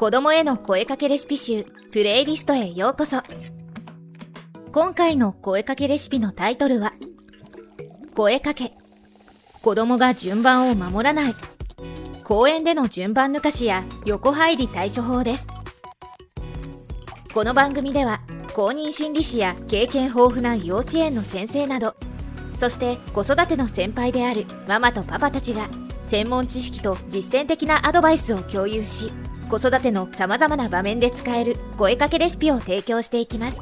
子供への声かけレシピ集プレイリストへようこそ。今回の声かけレシピのタイトルは声かけ。子供が順番を守らない。公園での順番抜かしや横入り対処法です。この番組では公認心理師や経験豊富な幼稚園の先生などそして子育ての先輩であるママとパパたちが専門知識と実践的なアドバイスを共有し子育てのさまざまな場面で使える声かけレシピを提供していきます。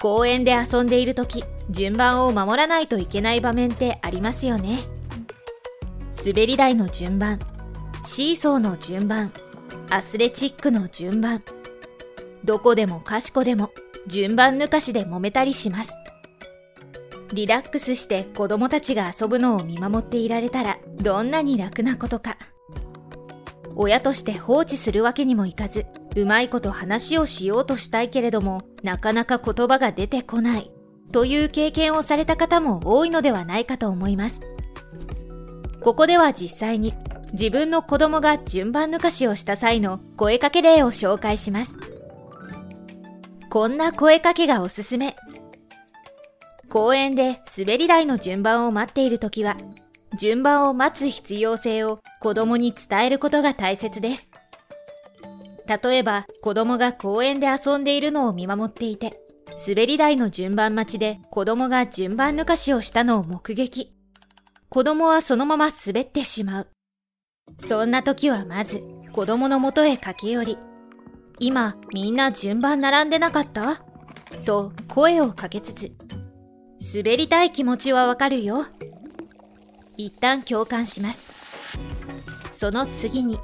公園で遊んでいる時順番を守らないといけない場面ってありますよね。滑り台の順番シーソーの順番アスレチックの順番どこでもかしこでも順番抜かしで揉めたりします。リラックスして子供たちが遊ぶのを見守っていられたらどんなに楽なことか。親として放置するわけにもいかずうまいこと話をしようとしたいけれどもなかなか言葉が出てこないという経験をされた方も多いのではないかと思います。ここでは実際に自分の子供が順番抜かしをした際の声かけ例を紹介します。こんな声かけがおすすめ。公園で滑り台の順番を待っている時は順番を待つ必要性を子供に伝えることが大切です。例えば子供が公園で遊んでいるのを見守っていて、滑り台の順番待ちで子供が順番抜かしをしたのを目撃。子供はそのまま滑ってしまう。そんな時はまず子供の元へ駆け寄り、今みんな順番並んでなかった？と声をかけつつ、滑りたい気持ちはわかるよ。一旦共感します。その次に。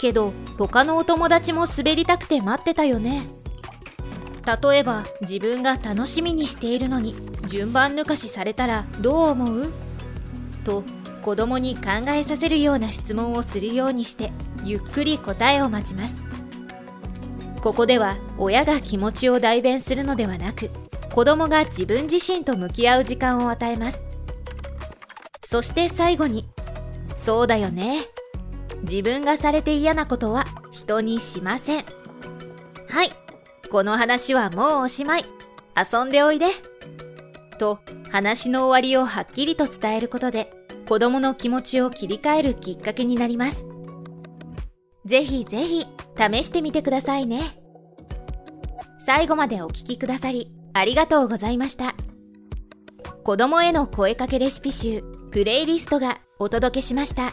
けど、他のお友達も滑りたくて待ってたよね。例えば、自分が楽しみにしているのに、順番抜かしされたらどう思う？と、子供に考えさせるような質問をするようにして、ゆっくり答えを待ちます。ここでは、親が気持ちを代弁するのではなく、子供が自分自身と向き合う時間を与えます。そして最後に、そうだよね。自分がされて嫌なことは人にしません。はい、この話はもうおしまい。遊んでおいで。と、話の終わりをはっきりと伝えることで、子供の気持ちを切り替えるきっかけになります。ぜひぜひ、試してみてくださいね。最後までお聴きくださり、ありがとうございました。子供への声かけレシピ集、プレイリストがお届けしました。